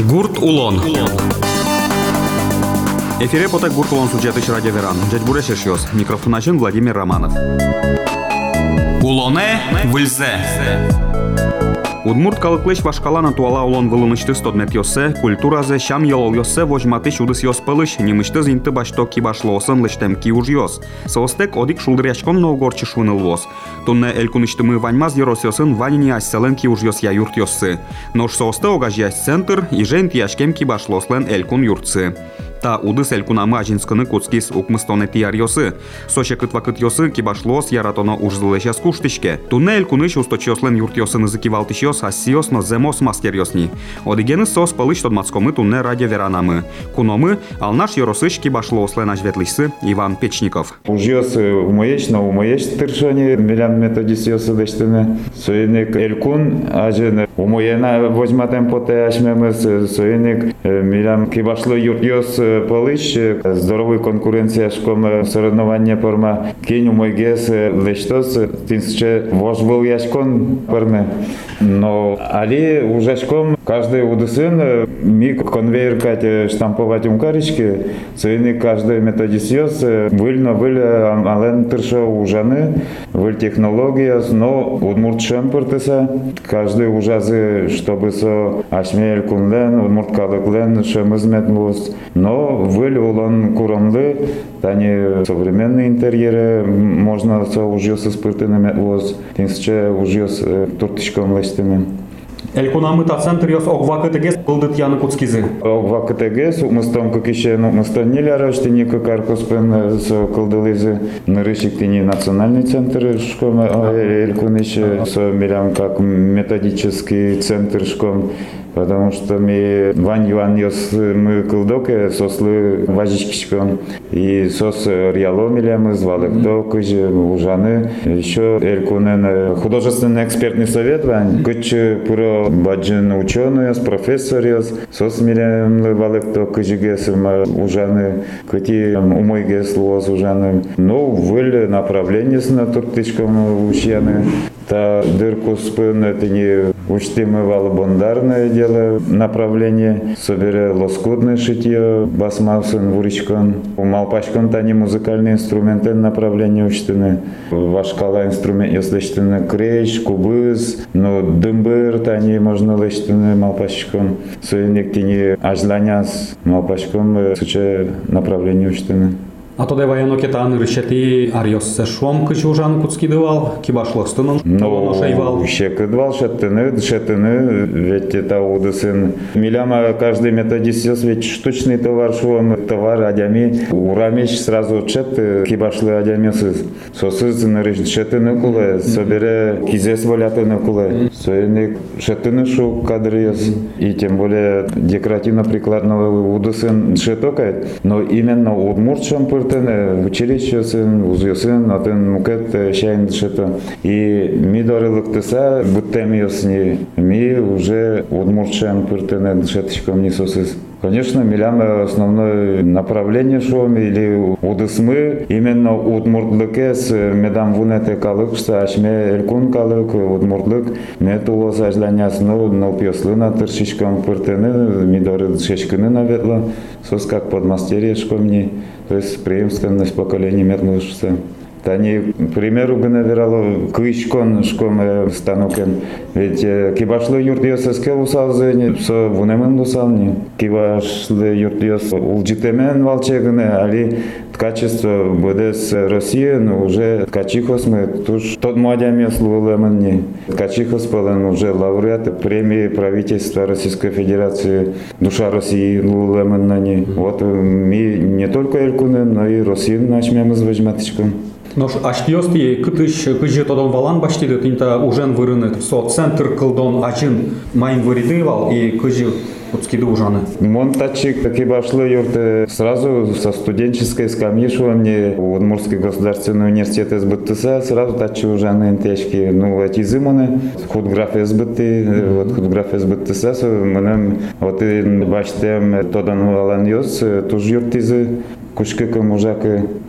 Гурт Улон. Эфире потек Гурт Улон сюжетыш радио Веран. Джет Бурешешиос. Микрофон Владимир Романов. Улоне выльзе. Удмурт калыклеш вашкалана туала улон вылынышты стодмет йосе, культуразе шам йолол йосе вожматы шудыс йос пылыш, немышты зинты башто ки башлосын лыштем ки уж йос. Соостек одик шулдыряшком ноугорчы шуныл вос. Тунне элькунышты мы ваньмаз йорос йосын ванини асселен ки уж йос я юрт йосы. Нож соосте огажясь центр, и жен тияшкем ки башлослен элькун юртсы та удыс элькунамы ажинскыны куцкис укмыстоне тияр йосы. Соше кытвакыт йосы кибашлос яратоно ужзылешас куштышке. Тунне элькуныш усточослен юрт йосын ызыкивалтыш йос ассиос но земос мастер йосни. Одигены сос пылыш тодмацкомы тунне радио веранамы. Куномы алнаш йоросыш кибашлослен ажветлишсы Иван Печников. Уж йосы умоеч, но умоеч тыршани милян методис йосы дештыны. Союник элькун ажын умоена возьматем поте ашмемыз союник милян кибашлы юрт йос полыч, здоровий конкуренція шком соревнування порма. Кінь мой гес лештос, тин ще вож был яшкон порме. Но али уже шком каждый удысын миг конвейер кать штамповать умкарички, цейни каждый методисиос, выльно выль ален тыршо ужаны, выль технология, но удмурт шемпертеса, каждый ужазы, чтобы со ашмель кунлен, удмурт калыклен, шемызмет но выль улан курамлы, тани современные интерьеры, можно со ужьёсы спыртынами воз, тинсче ужьёс туртышком лестыми. Элькунамыта центр йос огвакытыгес кылдыт яны куцкизы. Огвакытыгес, умыстом кокище, ну, умыстон не лярошти, не каркуспен со кылдылызы, нырышик тени национальный центр шком, элькуныше, со милям как методический центр шком, потому что мы вань юан йос мы кылдоке сослы важичкишком и сос риаломиля мы звали кто кыжи ужаны. Еще элькунен художественный экспертный совет вань. Кыч пуро баджин ученый йос профессор йос. Сос милям вали кто кыжигес ужаны. Кыти умой гес лоз ужаны. Ну выль направление с на туртышком учены та дырку спын это не учтимый валобондарное дело направление собере лоскутное шитье басмаусын вуричкон. У малпачкон тани музыкальные инструменты направление учтены. Вашкала инструмент если крейч кубыз но дымбыр тани можно лечтены малпачкон. Суйник тини ажланяс малпачкон суче направление учтены А то дева яно кетан решети ариос се шом кыч ужан куцки дывал, кибашлостынын, Ну, шайвал. ще кыдвал шеттыны, шеттыны, ведь это удысын. Миляма каждый методисиос, ведь штучный товар шуам, товар адями, урамеш сразу чет, кибашлы адямесы, сосыз нырыш, шеттыны кулы, собере кизес волятыны кулы, союник шеттыны шу кадрыес, и тем более декоративно-прикладного удысын шетокает, но именно удмуртшам пыртын, училищесын, узьосын, атын мукет шайын шето. И ми дорылыктыса, буттемиосни, ми уже удмуртшам пыртын шеточком не сосыз. Конечно, милям основное направление шоу или удысмы именно удмуртлыке с медам вунете калыкса ашме элкун калык удмуртлык метулос ажланяс но но пьослына тыршичкам пыртыны мидоры шешкыны наветла сос как подмастерье шкомни то есть преемственность поколений метнушся. Тани, к примеру, бы наверало кышкон шком станокен. Ведь кибашлы юртиосеске усалзы, со вунемен усални. Кибашлы юртиос улджитемен валчегыны, али качество БДС России, но уже ткачихос мы туж тот младями слулеменни. Ткачихос полен уже лауреат премии правительства Российской Федерации Душа России лулеменнани. Вот мы не только Элькуны, но и Россию начнем с возьматочком. Но аштиости кытыш кыжы тодон валан баштиды тинта ужен вырыны со центр кылдон ачин майын выридывал и кыжы куцкиды ужаны. Монтачик таки башлы юрты сразу со студенческой скамьи шел мне в Удмуртский государственный университет СБТС, сразу тачи ужаны интешки, ну, эти зимоны, худграф СБТ, вот худграф СБТС, мы вот и баштем тодан валан йос, туж юртизы, кучкы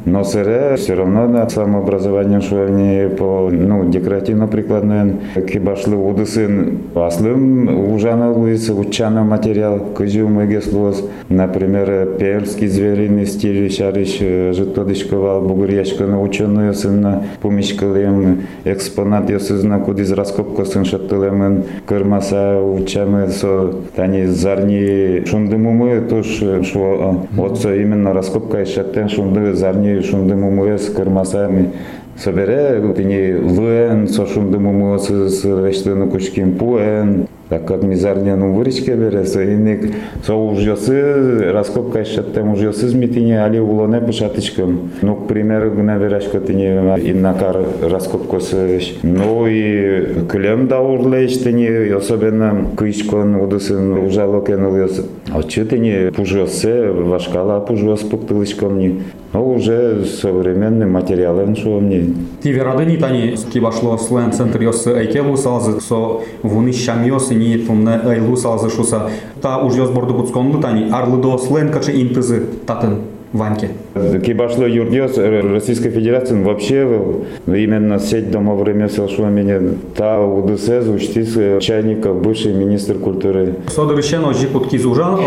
мужаки носере, все равно на самообразование они по ну, декоративно-прикладное кибашлы удысын аслым ужана луис учана материал кыжу мегеслос, например, пермский звериный стиль, шариш, житодышковал, бугурьячканы ученые сынна, помешкалем, экспонат ясызна, кудиз раскопка сын шаттылемын, кырмаса учамы, со, тани зарни шунды мумы, туш, шо, со именно раскопка шаттен шунды зарни шунды мумы, с кырмасами, собере, тini луэн, со шунды мумы, с вештыны кучкин пуэн, так как мизарняну вырычке бересе, инек со ужьосы, раскопка ешеттем ужьосы змитине, али улоне пышатычкам. Ну, к примеру, гна верашка тине иннакар раскопкасы. Ну и клем да урлейш тине, особенно кышкон удысын ужало кенул А че тине пужьосы, вашкала пужьос пуктылычком не. Ну, уже современный материал, что мне. Тиверадыни тани кибашло слэн центр йосы айкелу салзы, со вуны шамьосы ни тунне айлу салзы шуса. Та уж йос борду буцконлы тани арлы до слэн качы интызы татын Ваньке. Кибашло юрдес Российской Федерации вообще именно сеть домов ремесел меня та УДС учтис чайников бывший министр культуры. Содорищено жикут кизужан.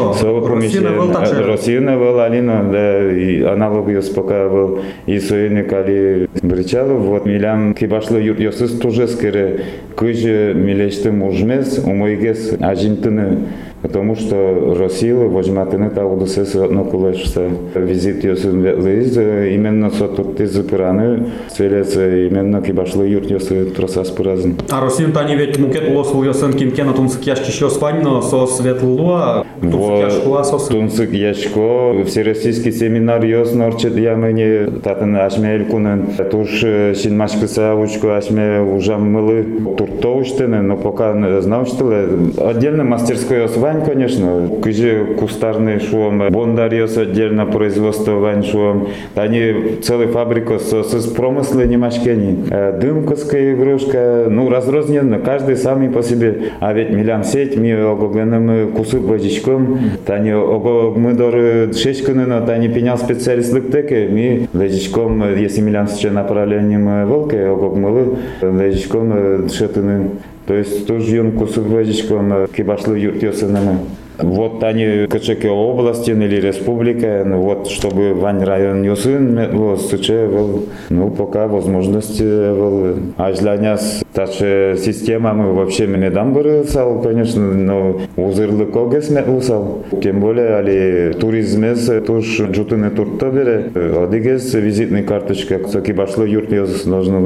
Россия был Алина, да, и аналог ее пока был и союзник Али Бричалов. Вот милям кибашло юрдес тоже скорее кыжы милешты мужмес умойгес ажинтыны Потому что Россия возьматыны тауды сес нокулешса визит йосун ветлиз именно со турты запираны свелеца именно кибашлы юрт йосы тросас пыразын. А Россия тани ведь мукет лосул йосын кимкена тунсык яшки еще спаньно со светлуа тунсык яшкуа сос. Тунсык яшко всероссийский семинар йос норчет ямыне татын ашмель кунын туш шинмашкыса учку ашме ужам мылы туртоуштыны но пока знал что отдельно мастерской освань вань, конечно, кыже кустарный шуом, бондарьос отдельно производство вань шуом. Они целый фабрика с, с промысла немашкени. Э, дымковская игрушка, ну, разрозненно, каждый сами по себе. А ведь милям сеть, ми огогленым кусу божичком, тани ого мы доры шешканы, но тани пенял специалист теке, ми лежичком, если милям сейчас направлением волка, огог мылы, лежичком шетыны. То есть тоже он кусок вазичком кибашлы юртёсынымы. Вот они Качеке области или республика, ну вот чтобы Вань район несун, вот суче был, ну пока возможности был. А для нас Таше система мы вообще не дам сал, конечно, но узырлы когес метлусал. Тем более, али туризмес туш джутыны туртта бере. Адигес визитный карточка, соки башлы юрт яз нужно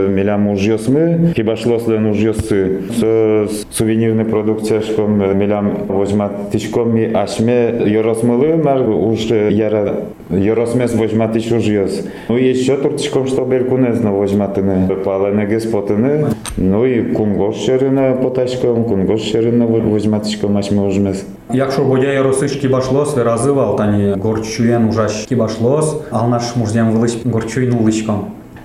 милям уж мы, ки башло слен уж Со сувенирной продукция шком милям возьмат тишком ми ашме yorosмылы мар уж яра yorosмес возьмат тиш уж яз. Ну еще туртишком что беркунезно возьматыны. Паленегес потыны. Ну і кунгошчерина потачком, кунгошчерина возьматичком ачма ужмес. Якщо бодяє росички башлос, виразивал, тані горчуєн ужащики башлос, ал наш муждям велич горчуйну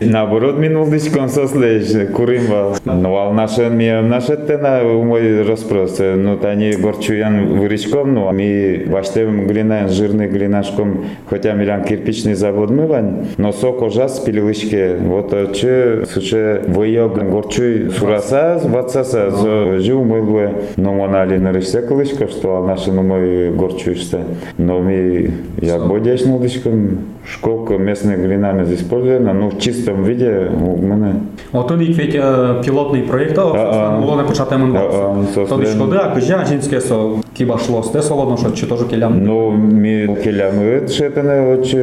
Наоборот, минул дичком сослеж, куримвал. Ну, а наше ми наше тена мой розпрос. Ну, тани горчуян вырычком, ну, а ми ваштевым глинаем жирный глинашком, хотя милян кирпичный завод мывань, но сок ожас пилилышке. Вот че, суче, выёг горчуй сураса, ватсаса, жил мылве, но монали нарышся кылышка, что наше, ну, мой горчуйся. Но ми, я бодяшнул дичком, школка местными глинами использована, ну, в чистом виде у мене. Ото рік ведь пілотний проєкт, було не почати минувати. Тоді шкоди, а кожя жінське со кіба шло, сте солодно, що чи теж кілям? Ну, ми кілями шетене, очі,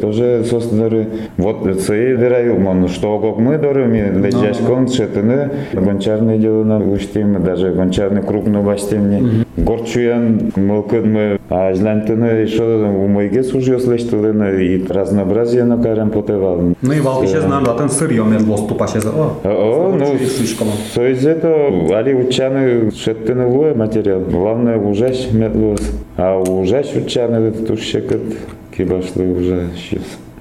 теж соснери. Вот це і дираю, мон, що огок ми дори, ми лежачком шетене, гончарне діло уштим, даже гончарне крупно баштимні. Горчуян, мылкыдмы, а жлантыны, еще у мойге служил слештылыны, и разнообразие на карем потевал. Ну и вал ще знам, да ten сырьо медло ступаше за. О, ну, то есть это, али учаны шеттыны луе материал. Главное, ужащ медлос. А ужащ учаны, это тушекат, кибашлы уже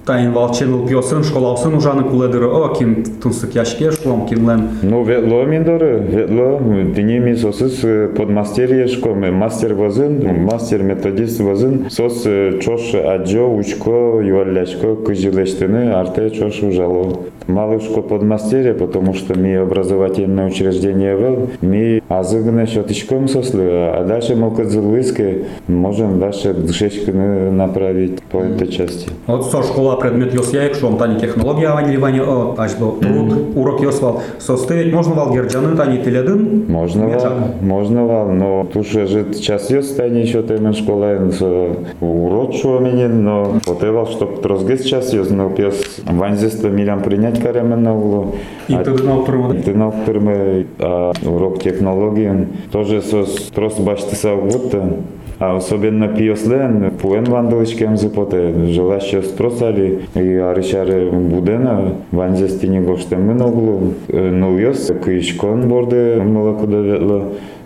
сейчас. Тайн валчен пьосын школаусын ужаны куледыры о кин тунсык яшке школам кинлен. Ну, ветло миндоры, ветло, динеми сосыс подмастерье школы, мастер возын, мастер методист возын, сос чош аджо, учко, юалячко, кыжилештыны, арте чош ужало. Малышко подмастерье, потому что ми образовательное учреждение был, ми азыгны счетычком сосли, а дальше молкадзылыски можем дальше дышечканы направить по этой части. Вот со школа предмет йос яек, он тани технология аванилевания, о, аж до труд, урок йос вал. Составить можно вал герджаны тани теледын? Можно вал, можно вал, но туше же час йос тайне еще темен школа, урок шо мене, но потевал, чтоб трозгес час йос, но пес ванзеста милям принять каремен на углу. И ты на турму. Ты на втором, а урок технологии тоже сос трос бачты саугутта. А особенно пиослен, пуен вандаличкем запоте, желаще стросали, и аришаре будена, ванзестини гоштем на углу, ну йос, кишкон борде, молоко доветло,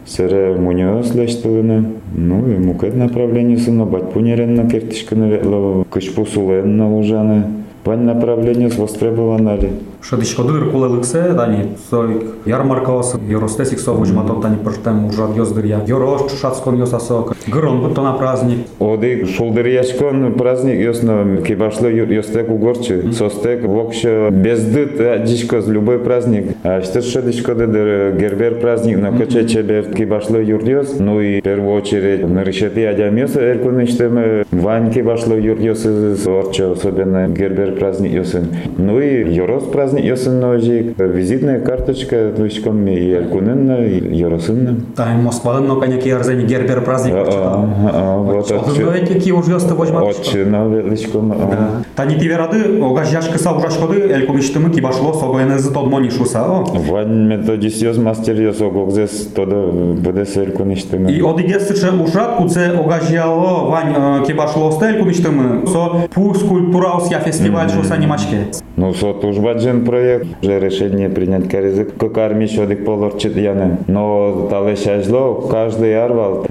Сере муниос лештилини, ну и мукет направление сына, бать пунерен на кертишка наветло, кышпу сулен на лужане, пань направление востребовано ли. Шадичко дыр кулелыксе, тани сойк ярмаркавас, yorostesik со вожматот тани пыртем ужат йоздыр я. Йорош шацкон йосасок. Грон бутто на праздник. Оди шулдырьячкон праздник ясно кибашло йостек угорчи. Состек вокше бездыт дичко любой праздник. А что шедичко дедер гербер праздник на коче чебе кибашло юрдьос. Ну и в первую очередь на решети адямес элькуничтем вань кибашло юрдьос орчо особенно гербер праздник йосен. Ну и йорос йосен ножик. Визитная карточка дучком и элькуненна и йоросынна. Тани Москвадын но коняки ярзени гербер праздник. Вот Одын эти ки уж йосты вожмат. Отчина величком. Тани тиверады, огаж яшкыса ужашкоды, элькуничтымы кибашло согоенезы тодмони шуса. Вань методист йоз мастер йоз огогзес тода буде селькуништыны. И одигесыче ужат, куце огажияло вань кибашло стель куничтымы. Со пу скульптураус я фестиваль шуса немачке. Ну, со тужбаджен проект, уже решение принять каризы, как армии шодик полорчит яны. Но тале шажло, каждый арвал.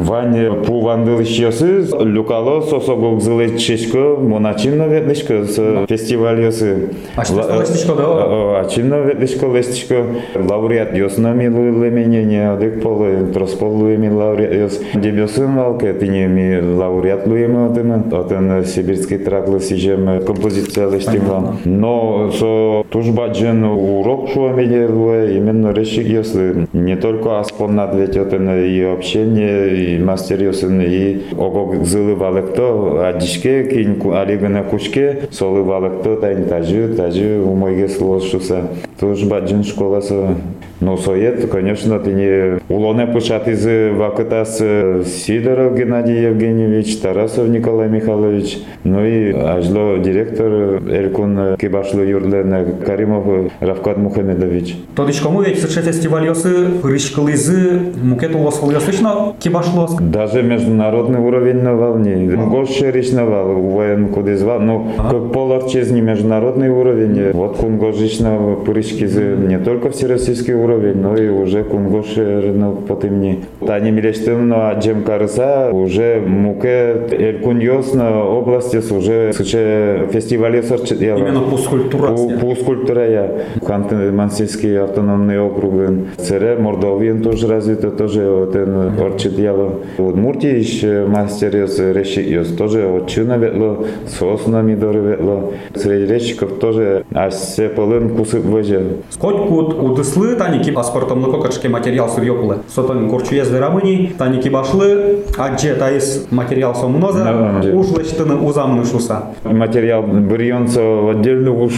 Пу вандылыш йосы, люкало сосогогзылы чешко, моначинно ветлишко, с фестиваль. А Ла- стало лестичко, да? О, А чинно ветлишко лестичко, лауреат милуйлы мене, не одик полы, тросполуеми лауреат йос. Дебюсын валке, ты не ми лауреат луеми отыны, отын сибирский траклы сижем композиция лестимла. Но со тужбаджен урок шуа мене луе, именно решик йосы. Не только аспоннат ведь отын и общение, и мастер йосын, и огог зылы валекто, а дишке кин алигына кучке, солы валекто тайн тажы, тажы умойге сложуса. Тужбаджен школасы Ну, соет, конечно, ты не улоне пышат из вакытас Сидоров Геннадий Евгеньевич, Тарасов Николай Михайлович, ну и ажло директор Элькун Кибашло Юрлен Каримов Равкат Мухамедович. Тодичкому ведь сыче фестиваль йосы, пырышкалызы, мукет улосвал йосычно кибашлос. Даже международный уровень на волне. Гоше речь на вал, воен куда звал. Ну, как полар чезни международный уровень. Вот кунгожич на пырышкизы не только всероссийский уровень, но и уже кунгоши ну, потемни. Тани милештым на джем карыса уже муке элькуньос на области уже сыче фестивале сорчит Именно по скульптурации. по, по скульптура я. Ханты-Мансийский автономный округ. ЦР, Мордовиен тоже развито, тоже вот он орчит яло. Удмуртия еще мастер йос, реши йос, тоже отчина ветло, сосна мидоры ветло. Среди речиков тоже аж все полын кусып веже. Скоть кут удыслы, тани ки паспортом на кокачке материал сырьёкулы. Сотан корчу езды рамыни, тани ки башлы, адже таис материал сомуноза, Да. ушлыштыны узамны шуса. Материал бырьонца отдельно уж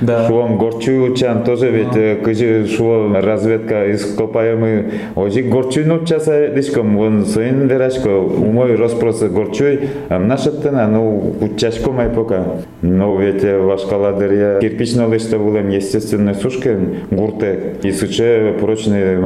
Да. шуам горчу чан тоже ведь э, кыжы шуам разведка ископаемый ожик горчуйну часа дишком вон сын верашко умой распросы горчуй нашаттына ну кучашко май пока но ведь э, вашкаладыр я кирпично лышта булем естественной сушкин гуртек и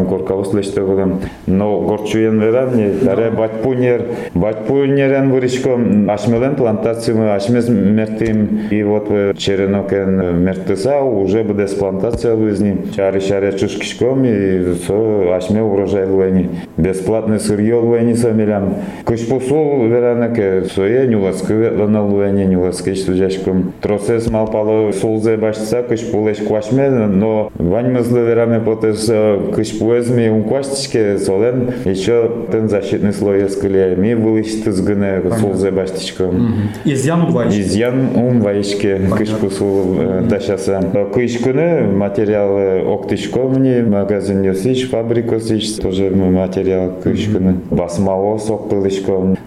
коркавус лечте гудам. Но горчуен веран, таре батпунер, батпунерен вырышко ашмелен плантацию ашмез мертим. И вот черенокен мертыса уже будет плантация вызни. Шари шари чушкишком и со ашме урожай луэни. Бесплатный сырье луэни самилям. Кышпусу веранеке сое нюласкы лана луэни нюласкы штуджашком. Тросес малпало сулзе башца кышпулеш квашме, но ваньмызлы вераме работаешь с кышпуэзми, он квастичке солен, еще тен защитный слой эскалия, ми вылышит из гене, солзе баштичка. Изъян убваишке? Изъян умваишке, кышпу сул дашаса. Э, кышкуны материалы октичко мне, магазин ёсич, фабрика сич, тоже материал кышкуны. Басмаво сок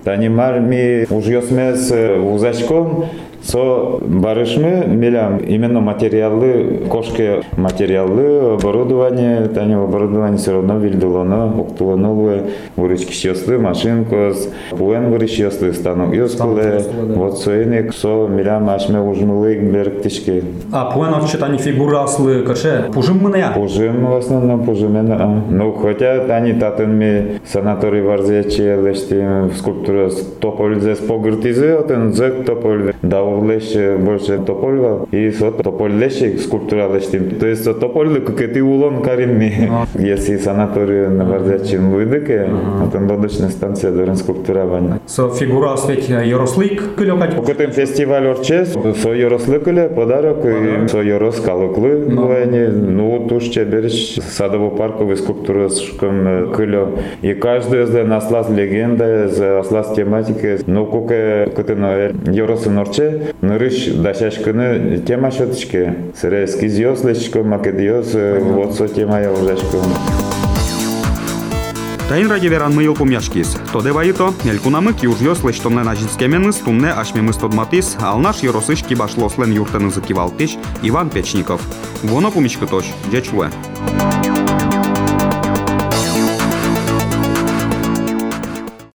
да не марми уж ёсмес э, узачком, со барышмы милям именно материалы кошки материалы оборудование тани оборудование все равно вильдулоно октулоновые выручки счастлы машинкос пуэн вырыш счастлы станок ёскуле вот соиник со милям ашме ужмылы берктишки А пуэн отчитание фигураслы каше пужим мы я. Пужим в основном пужим ну хотя тани татынми санаторий варзечи лештим скульптура тополь погыртизе отен зек тополь дау Лещ больше Топольва и сот Тополь Лещ скульптура Лещтим. То есть Тополь кукети улон каримми. Если санаторию на Бардячин выдыке, а там лодочная станция дорен скульптуравань. Со фигура свет Ярослик кылёкать. Покотым фестиваль орчес, со Ярослыкыле подарок, и со Ярос калыклы дуэни, ну туш чеберич садово парковый скульптура шком кылё. И каждый из наслаз легенда, из аслаз тематики, ну куке кытыно Яросы норче, Нырыш дашашкыны тема шотышке. Сыре скизиос лечко, македиос, вот со тема я ужашко. Тайн ради веран мыйыл помяшкис. То деваито, элькунамы ки уж ёс лештомне нажинскеменыс, тумне ашмемы стодматис, алнаш еросышки башлослен юртаны закивалтиш Иван Печников. Воно помичка тош, дечлуэ.